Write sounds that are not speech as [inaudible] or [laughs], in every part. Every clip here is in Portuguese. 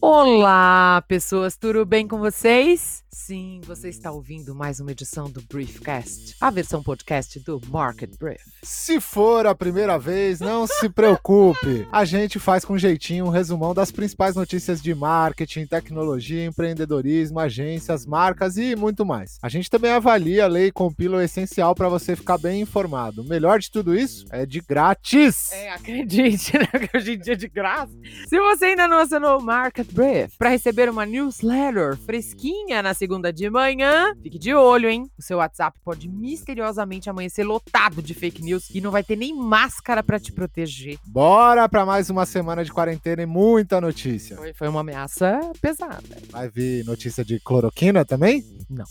Olá, pessoas, tudo bem com vocês? Sim, você está ouvindo mais uma edição do Briefcast, a versão podcast do Market Brief. Se for a primeira vez, não se preocupe. A gente faz com jeitinho um resumão das principais notícias de marketing, tecnologia, empreendedorismo, agências, marcas e muito mais. A gente também avalia, lê e compila o essencial para você ficar bem informado. O melhor de tudo isso é de grátis. É, acredite, né? Que hoje em dia é de graça. Se você ainda não assinou o Market Brief para receber uma newsletter fresquinha na segunda de manhã, fique de olho, hein? O seu WhatsApp pode misteriosamente amanhecer lotado de fake news e não vai ter nem máscara para te proteger. Bora para mais uma semana de quarentena e muita notícia. Foi, foi uma ameaça pesada. Vai vir notícia de cloroquina também? Não.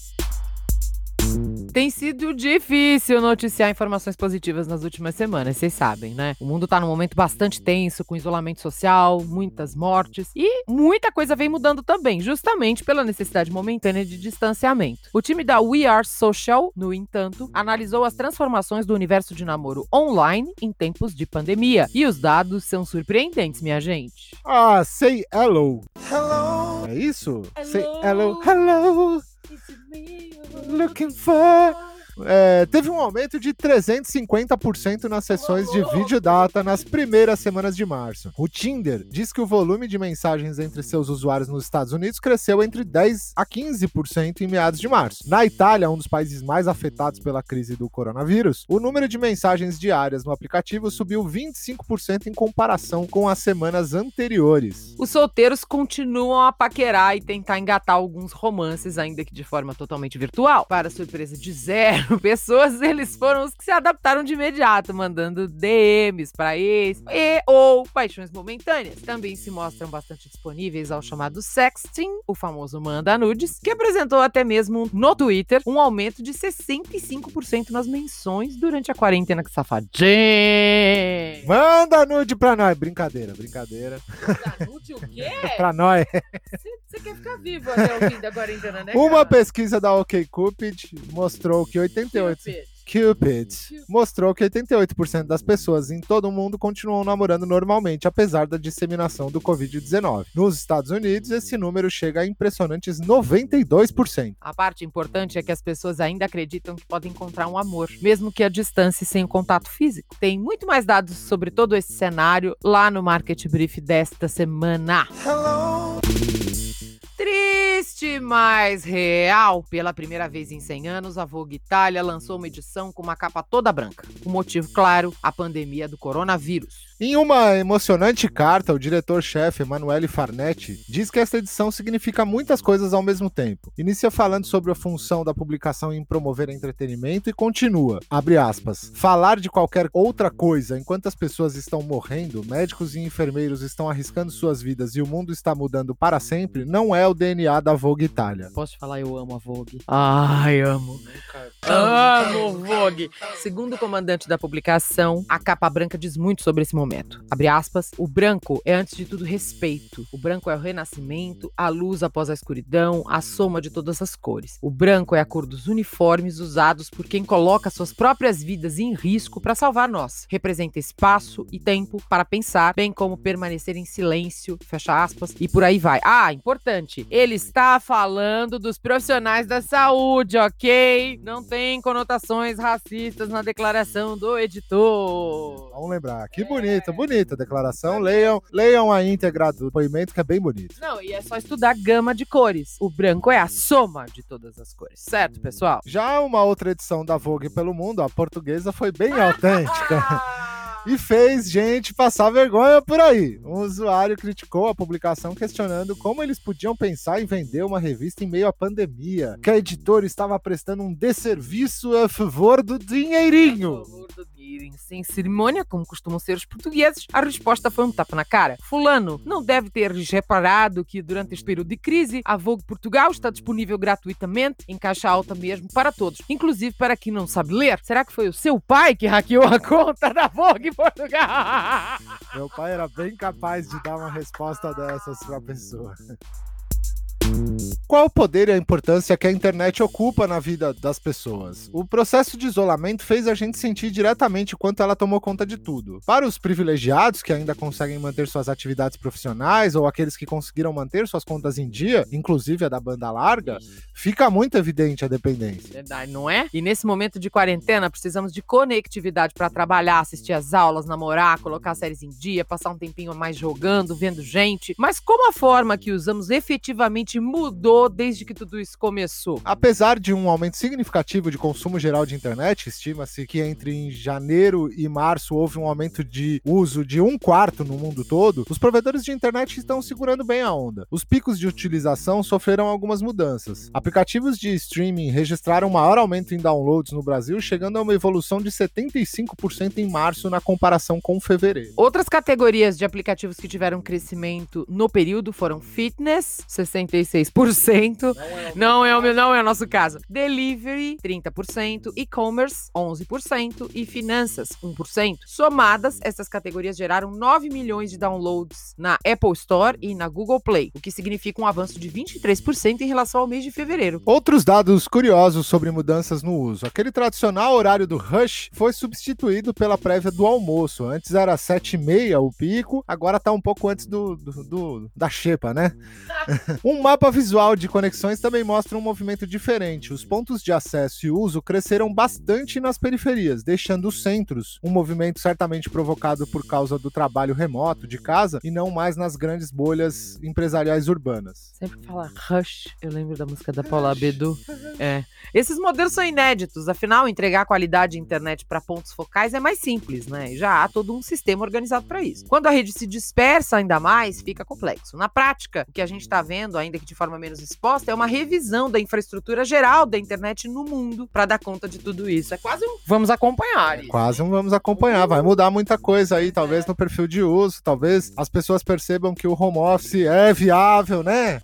Tem sido difícil noticiar informações positivas nas últimas semanas, vocês sabem, né? O mundo tá num momento bastante tenso, com isolamento social, muitas mortes e muita coisa vem mudando também, justamente pela necessidade momentânea de distanciamento. O time da We Are Social, no entanto, analisou as transformações do universo de namoro online em tempos de pandemia. E os dados são surpreendentes, minha gente. Ah, say hello. Hello. É isso? Hello. Say hello. Hello. Looking for. É, teve um aumento de 350% nas sessões de vídeo data nas primeiras semanas de março. O Tinder diz que o volume de mensagens entre seus usuários nos Estados Unidos cresceu entre 10 a 15% em meados de março. Na Itália, um dos países mais afetados pela crise do coronavírus, o número de mensagens diárias no aplicativo subiu 25% em comparação com as semanas anteriores. Os solteiros continuam a paquerar e tentar engatar alguns romances, ainda que de forma totalmente virtual. Para surpresa de zero [laughs] pessoas, eles foram os que se adaptaram de imediato, mandando DMs para ex e ou paixões momentâneas. Também se mostram bastante disponíveis ao chamado sexting, o famoso manda nudes, que apresentou até mesmo no Twitter um aumento de 65% nas menções durante a quarentena que safadinho. Manda nude pra nós. Brincadeira, brincadeira. Nude o quê? [laughs] pra nós. Você quer ficar vivo até o fim da quarentena, né? Uma cara? pesquisa da OkCupid mostrou que 88 Cupid. Cupid mostrou que 88% das pessoas em todo o mundo continuam namorando normalmente, apesar da disseminação do Covid-19. Nos Estados Unidos, esse número chega a impressionantes 92%. A parte importante é que as pessoas ainda acreditam que podem encontrar um amor, mesmo que à distância e sem o contato físico. Tem muito mais dados sobre todo esse cenário lá no Market Brief desta semana. Triste, mas real. Pela primeira vez em 100 anos, a Vogue Itália lançou uma edição com uma capa toda branca. O motivo, claro, a pandemia do coronavírus. Em uma emocionante carta, o diretor-chefe Emanuele Farnetti diz que esta edição significa muitas coisas ao mesmo tempo. Inicia falando sobre a função da publicação em promover entretenimento e continua, abre aspas, falar de qualquer outra coisa enquanto as pessoas estão morrendo, médicos e enfermeiros estão arriscando suas vidas e o mundo está mudando para sempre, não é o DNA da Vogue Itália. Posso falar, eu amo a Vogue. Ai, amo. Amo Vogue. Segundo o comandante da publicação, a capa branca diz muito sobre esse momento. Abre aspas, o branco é antes de tudo respeito. O branco é o renascimento, a luz após a escuridão, a soma de todas as cores. O branco é a cor dos uniformes usados por quem coloca suas próprias vidas em risco para salvar nós. Representa espaço e tempo para pensar, bem como permanecer em silêncio, fecha aspas, e por aí vai. Ah, importante, ele está falando dos profissionais da saúde, ok? Não tem conotações racistas na declaração do editor. Vamos lembrar, que bonita, bonita a declaração. Leiam, leiam a íntegra do depoimento que é bem bonito. Não, e é só estudar gama de cores. O branco é a soma de todas as cores, certo, pessoal? Já uma outra edição da Vogue pelo mundo, a portuguesa foi bem autêntica. [laughs] E fez gente passar vergonha por aí. Um usuário criticou a publicação questionando como eles podiam pensar em vender uma revista em meio à pandemia, que a editora estava prestando um desserviço a favor do dinheirinho. A favor do dinheirinho, sem cerimônia, como costumam ser os portugueses, a resposta foi um tapa na cara. Fulano não deve ter reparado que durante este período de crise, a Vogue Portugal está disponível gratuitamente, em caixa alta mesmo, para todos, inclusive para quem não sabe ler. Será que foi o seu pai que hackeou a conta da Vogue Portugal? Meu pai era bem capaz de dar uma resposta dessas pra pessoa. Qual o poder e a importância que a internet ocupa na vida das pessoas? O processo de isolamento fez a gente sentir diretamente quanto ela tomou conta de tudo. Para os privilegiados que ainda conseguem manter suas atividades profissionais ou aqueles que conseguiram manter suas contas em dia, inclusive a da banda larga, fica muito evidente a dependência. Verdade, não é? E nesse momento de quarentena, precisamos de conectividade para trabalhar, assistir às aulas, namorar, colocar séries em dia, passar um tempinho mais jogando, vendo gente. Mas como a forma que usamos efetivamente mudou desde que tudo isso começou? Apesar de um aumento significativo de consumo geral de internet, estima-se que entre em janeiro e março houve um aumento de uso de um quarto no mundo todo, os provedores de internet estão segurando bem a onda. Os picos de utilização sofreram algumas mudanças. Aplicativos de streaming registraram um maior aumento em downloads no Brasil, chegando a uma evolução de 75% em março na comparação com fevereiro. Outras categorias de aplicativos que tiveram crescimento no período foram fitness, 66%. Não é o meu, não é o nosso caso. Delivery, 30%, e-commerce, 11% e finanças, 1%. Somadas, essas categorias geraram 9 milhões de downloads na Apple Store e na Google Play, o que significa um avanço de 23% em relação ao mês de fevereiro. Outros dados curiosos sobre mudanças no uso. Aquele tradicional horário do rush foi substituído pela prévia do almoço. Antes era 7h30 o pico, agora tá um pouco antes do, do, do da xepa, né? [laughs] um mapa visual de conexões também mostra um movimento diferente. Os pontos de acesso e uso cresceram bastante nas periferias, deixando os centros, um movimento certamente provocado por causa do trabalho remoto de casa e não mais nas grandes bolhas empresariais urbanas. Sempre fala Rush, eu lembro da música da Paula Abedul. É. Esses modelos são inéditos, afinal, entregar qualidade de internet para pontos focais é mais simples, né? Já há todo um sistema organizado para isso. Quando a rede se dispersa ainda mais, fica complexo. Na prática, o que a gente está vendo, ainda que de forma menos exposta, é uma revisão da infraestrutura geral da internet no mundo para dar conta de tudo isso. É quase um vamos acompanhar. É quase um vamos acompanhar. Vai mudar muita coisa aí, talvez no perfil de uso, talvez as pessoas percebam que o home office é viável, né?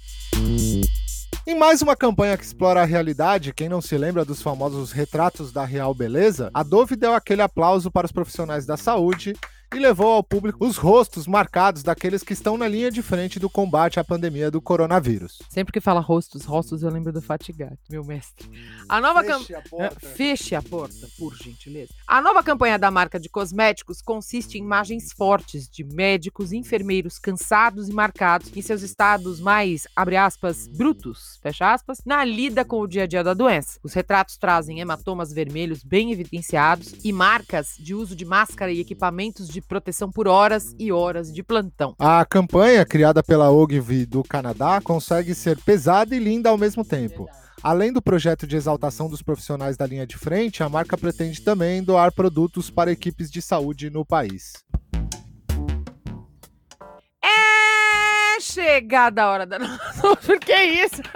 Em mais uma campanha que explora a realidade, quem não se lembra dos famosos retratos da real beleza, a Dove deu aquele aplauso para os profissionais da saúde e levou ao público os rostos marcados daqueles que estão na linha de frente do combate à pandemia do coronavírus. Sempre que fala rostos, rostos, eu lembro do Fatigato, meu mestre. A nova campanha. Feche a porta, por gentileza. A nova campanha da marca de cosméticos consiste em imagens fortes de médicos e enfermeiros cansados e marcados em seus estados mais, abre aspas, brutos, fecha aspas, na lida com o dia a dia da doença. Os retratos trazem hematomas vermelhos bem evidenciados e marcas de uso de máscara e equipamentos de de proteção por horas e horas de plantão. A campanha, criada pela Ogilvy do Canadá, consegue ser pesada e linda ao mesmo tempo. Além do projeto de exaltação dos profissionais da linha de frente, a marca pretende também doar produtos para equipes de saúde no país. Chegada a hora da nossa. [laughs] Que isso? [laughs]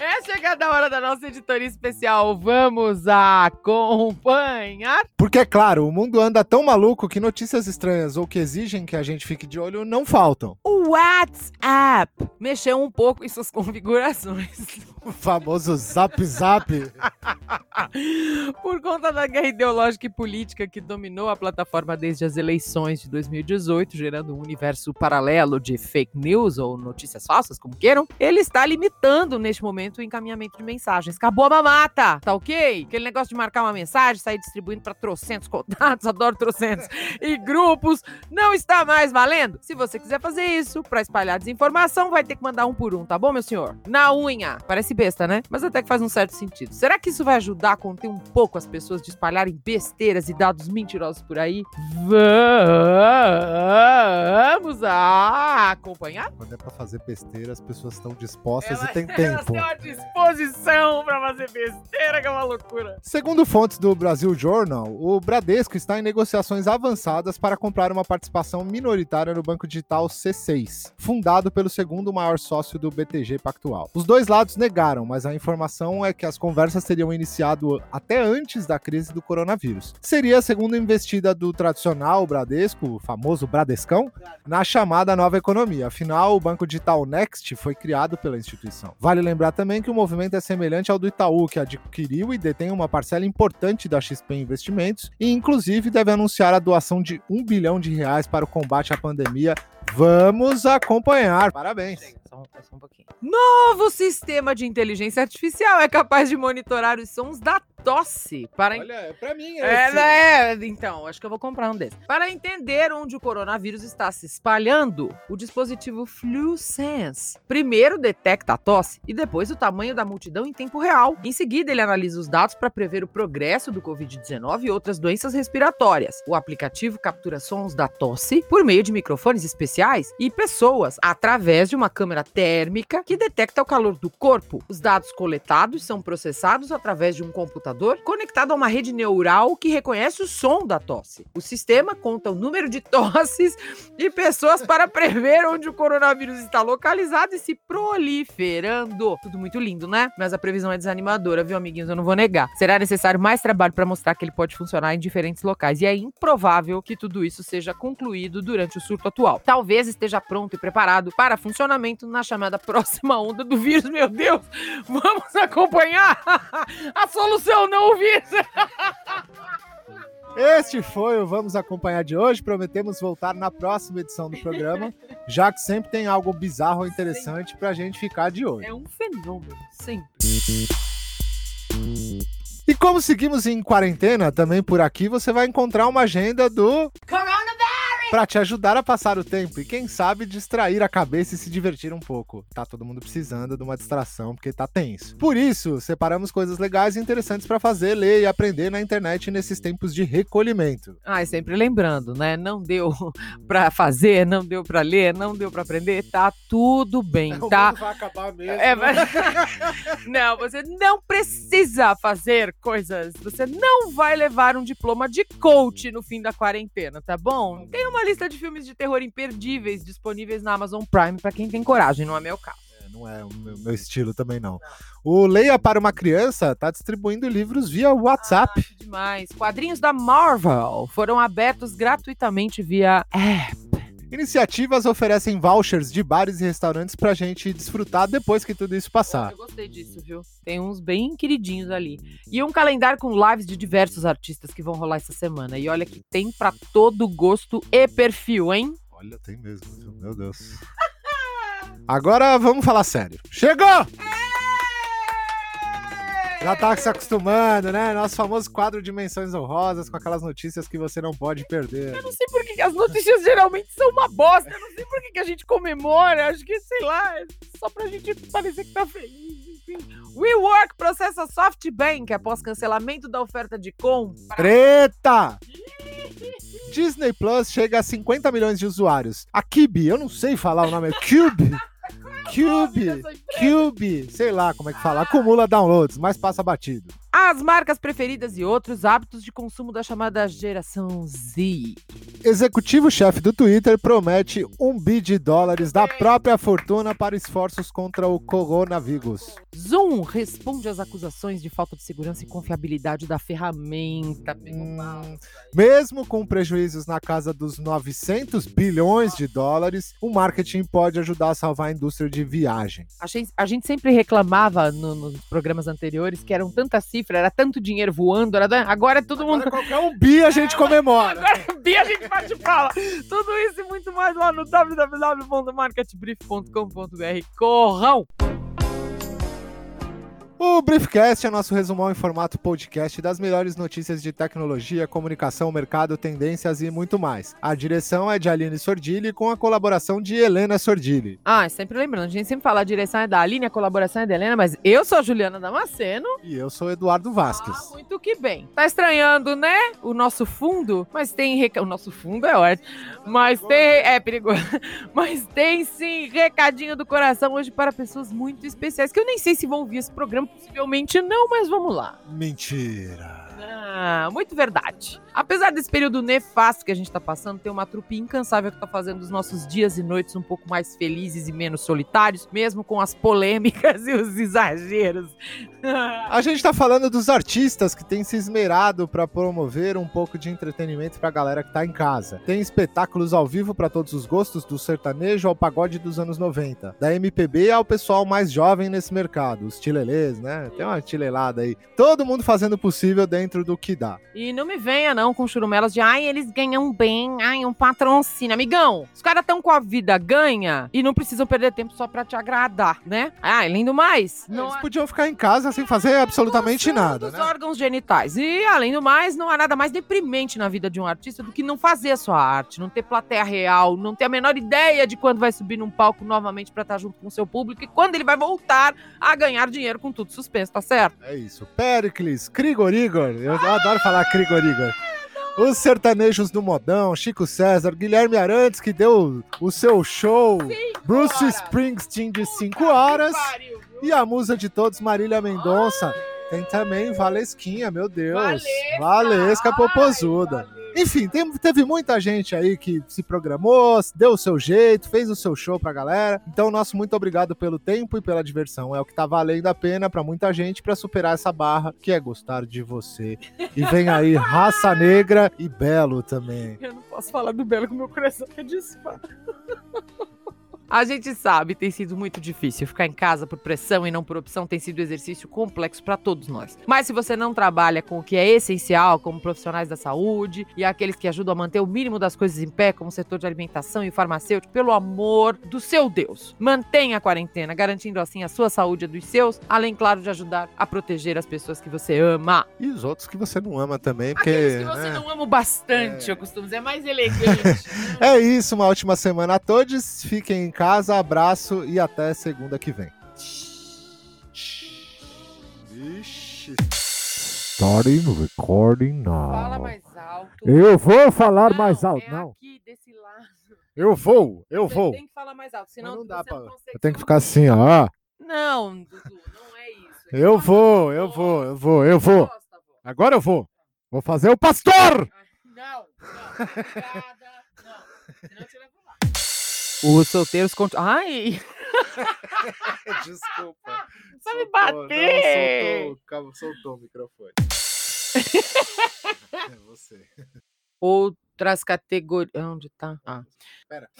é chegada a hora da nossa editoria especial. Vamos acompanhar. Porque, é claro, o mundo anda tão maluco que notícias estranhas ou que exigem que a gente fique de olho não faltam. O WhatsApp mexeu um pouco em suas configurações. [laughs] O famoso Zap Zap. [laughs] Por conta da guerra ideológica e política que dominou a plataforma desde as eleições de 2018, gerando um universo paralelo de fake news ou notícias falsas, como queiram, ele está limitando neste momento o encaminhamento de mensagens. Acabou a mamata, tá ok? Aquele negócio de marcar uma mensagem, sair distribuindo para trocentos contatos, [laughs] adoro trocentos, e grupos, não está mais valendo. Se você quiser fazer isso para espalhar desinformação, vai ter que mandar um por um, tá bom, meu senhor? Na unha. Parece besta, né? Mas até que faz um certo sentido. Será que isso vai ajudar a conter um pouco as pessoas de espalharem besteiras e dados mentirosos por aí? Vamos acompanhar? Quando é pra fazer besteira, as pessoas estão dispostas e tem [laughs] tempo. Tem uma disposição pra fazer besteira, que é uma loucura. Segundo fontes do Brasil Journal, o Bradesco está em negociações avançadas para comprar uma participação minoritária no banco digital C6, fundado pelo segundo maior sócio do BTG Pactual. Os dois lados negaram mas a informação é que as conversas teriam até antes da crise do coronavírus. Seria a segunda investida do tradicional Bradesco, o famoso Bradescão, na chamada nova economia. Afinal, o banco digital Next foi criado pela instituição. Vale lembrar também que o movimento é semelhante ao do Itaú, que adquiriu e detém uma parcela importante da XP Investimentos e, inclusive, deve anunciar a doação de um bilhão de reais para o combate à pandemia. Vamos acompanhar. Parabéns. São é só um pouquinho. Novo sistema de inteligência artificial é capaz de monitorar os sons da tosse para Olha, é pra mim é, né? Então, acho que eu vou comprar um desses. Para entender onde o coronavírus está se espalhando, o dispositivo FluSense primeiro detecta a tosse e depois o tamanho da multidão em tempo real. Em seguida, ele analisa os dados para prever o progresso do Covid-19 e outras doenças respiratórias. O aplicativo captura sons da tosse por meio de microfones especiais e pessoas através de uma câmera térmica que detecta o calor do corpo. Os dados coletados são processados através de um computador conectado a uma rede neural que reconhece o som da tosse. O sistema conta o número de [laughs] tosses de pessoas para prever onde o coronavírus está localizado e se proliferando. Tudo muito lindo, né? Mas a previsão é desanimadora, viu, amiguinhos? Eu não vou negar. Será necessário mais trabalho para mostrar que ele pode funcionar em diferentes locais e é improvável que tudo isso seja concluído durante o surto atual. Talvez esteja pronto e preparado para funcionamento na chamada [laughs] próxima onda do vírus. Meu Deus, vamos acompanhar [laughs] a solução não o vírus. Este foi o Vamos Acompanhar de hoje. Prometemos voltar na próxima edição do programa, já que sempre tem algo bizarro ou interessante pra gente ficar de olho. É um fenômeno, sempre. E como seguimos em quarentena, também por aqui você vai encontrar uma agenda do para te ajudar a passar o tempo e quem sabe distrair a cabeça e se divertir um pouco. Tá todo mundo precisando de uma distração porque tá tenso. Por isso, separamos coisas legais e interessantes para fazer, ler e aprender na internet nesses tempos de recolhimento. Ah, e sempre lembrando, né? Não deu [laughs] pra fazer, não deu pra ler, não deu pra aprender, tá tudo bem, [laughs] O tá? vai acabar mesmo. É, mas... [laughs] não, você não precisa fazer coisas. Você não vai levar um diploma de coach no fim da quarentena, tá bom? Tem uma lista de filmes de terror imperdíveis disponíveis na Amazon Prime pra quem tem coragem, não é meu caso. É, Não é o meu, meu estilo também não. O Leia para uma criança tá distribuindo livros via WhatsApp. Acho demais. Quadrinhos da Marvel foram abertos gratuitamente via app. Iniciativas oferecem vouchers de bares e restaurantes pra gente desfrutar depois que tudo isso passar. Eu gostei disso, viu? Tem uns bem queridinhos ali. E um calendário com lives de diversos artistas que vão rolar essa semana. E olha que tem pra todo gosto e perfil, hein? Olha, tem mesmo, meu Deus. [laughs] Agora vamos falar sério. Chegou! Já tá se acostumando, né? Nosso famoso quadro de menções honrosas com aquelas notícias que você não pode perder. Eu não sei por que as notícias geralmente são uma bosta. Eu não sei por que a gente comemora. Acho que, sei lá, é só pra gente parecer que tá feliz. Enfim. WeWork processa SoftBank após cancelamento da oferta de compra. Treta! Disney Plus chega a 50 milhões de usuários. A Kibi, eu não sei falar o nome, é Cube. Cube, Cube, sei lá como é que fala, acumula downloads, mas passa batido. As marcas preferidas e outros hábitos de consumo da chamada geração Z. Executivo-chefe do Twitter promete um bi de dólares da própria fortuna para esforços contra o coronavírus. Zoom responde às acusações de falta de segurança e confiabilidade da ferramenta. Hum, Mesmo com prejuízos na casa dos 900 bilhões de dólares, o marketing pode ajudar a salvar a indústria de viagem. A gente, a gente sempre reclamava no- nos programas anteriores que eram tanta cifra, era tanto dinheiro voando, era, agora é todo mundo. Agora qualquer um bi a gente comemora. Agora Bia, a gente bate fala. Tudo isso e muito mais lá no www.marketbrief.com.br. Corrão! O Briefcast é nosso resumão em formato podcast das melhores notícias de tecnologia, comunicação, mercado, tendências e muito mais. A direção é de Aline Sordilli com a colaboração de Helena Sordilli. Ah, sempre lembrando, a gente sempre fala a direção é da Aline, a colaboração é da Helena, mas eu sou a Juliana Damasceno. E eu sou Eduardo Vasques. Ah, muito que bem. Tá estranhando, né? O nosso fundo, mas tem reca... O nosso fundo é ótimo. Mas tem. É perigoso. [laughs] Mas tem sim recadinho do coração hoje para pessoas muito especiais. Que eu nem sei se vão ouvir esse programa, possivelmente não, mas vamos lá. Mentira. Ah, muito verdade. Apesar desse período nefasto que a gente tá passando, tem uma trupe incansável que tá fazendo os nossos dias e noites um pouco mais felizes e menos solitários, mesmo com as polêmicas [laughs] e os exageros. A gente tá falando dos artistas que têm se esmerado para promover um pouco de entretenimento pra galera que tá em casa. Tem espetáculos ao vivo para todos os gostos, do sertanejo ao pagode dos anos 90, da MPB ao pessoal mais jovem nesse mercado, os tilelês, né? Tem uma tilelada aí. Todo mundo fazendo o possível dentro do que dá. E não me venha não não com churumelas de ai, eles ganham bem, ai, um patrocínio. Amigão, os caras estão com a vida ganha e não precisam perder tempo só pra te agradar, né? Ah, além do mais, não Eles podiam ficar em casa sem fazer absolutamente nada, dos né? órgãos genitais. E, além do mais, não há nada mais deprimente na vida de um artista do que não fazer a sua arte, não ter plateia real, não ter a menor ideia de quando vai subir num palco novamente pra estar junto com o seu público e quando ele vai voltar a ganhar dinheiro com tudo suspenso, tá certo? É isso. Pericles, Krigorigor. Eu adoro falar Krigorigor. Os sertanejos do modão, Chico César, Guilherme Arantes, que deu o seu show, Bruce Springsteen de 5 horas, e a musa de todos, Marília Mendonça. Tem também Valesquinha, meu Deus. Valesca, Valesca ai, Popozuda. Enfim, tem- teve muita gente aí que se programou, deu o seu jeito, fez o seu show pra galera. Então, nosso muito obrigado pelo tempo e pela diversão. É o que tá valendo a pena pra muita gente pra superar essa barra, que é gostar de você. E vem aí [laughs] Raça Negra e Belo também. Eu não posso falar do Belo com meu coração que dispara. A gente sabe, tem sido muito difícil. Ficar em casa por pressão e não por opção tem sido um exercício complexo para todos nós. Mas se você não trabalha com o que é essencial, como profissionais da saúde e aqueles que ajudam a manter o mínimo das coisas em pé, como o setor de alimentação e farmacêutico, pelo amor do seu Deus, mantenha a quarentena, garantindo assim a sua saúde e a dos seus, além, claro, de ajudar a proteger as pessoas que você ama. E os outros que você não ama também, porque. Aqueles que você né? não ama bastante, eu costumo dizer, é mais elegante. [laughs] É isso, uma ótima semana a todos. Fiquem em casa, abraço e até segunda que vem. Vixe. Starting recording now. Fala mais alto. Eu vou falar Não, mais alto, é não. aqui, desse lado. Eu vou, eu Você vou. tem que falar mais alto, senão não dá você pra- não consegue Eu tenho que ficar assim, ó. Não, Dudu, não é isso. É Eu vou, eu vou, eu vou, eu vou. Agora eu vou. Vou fazer o pastor! Não, não, obrigada, não. Senão eu te. Os solteiros continuam. Ai, [laughs] Desculpa. vai me bater! Não, soltou, soltou o microfone. [laughs] é você. Outras categorias. Onde tá? Ah. Pera.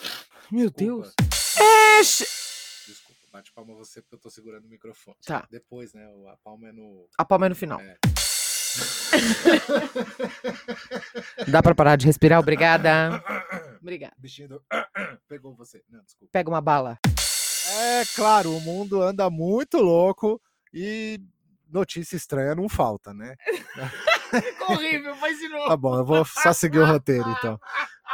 Meu Desculpa. Deus. É, Desculpa, bate palma você porque eu tô segurando o microfone. Tá. Depois, né? A palma é no. A palma é no final. É. [laughs] Dá pra parar de respirar? Obrigada. Obrigada. Bichinho do. [coughs] Pegou você. Não, desculpa. Pega uma bala. É claro, o mundo anda muito louco e notícia estranha não falta, né? Ficou horrível, faz de novo. Tá bom, eu vou só seguir o roteiro então.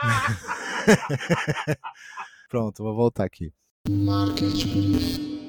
[laughs] [laughs] Pronto, vou voltar aqui. Market Brief.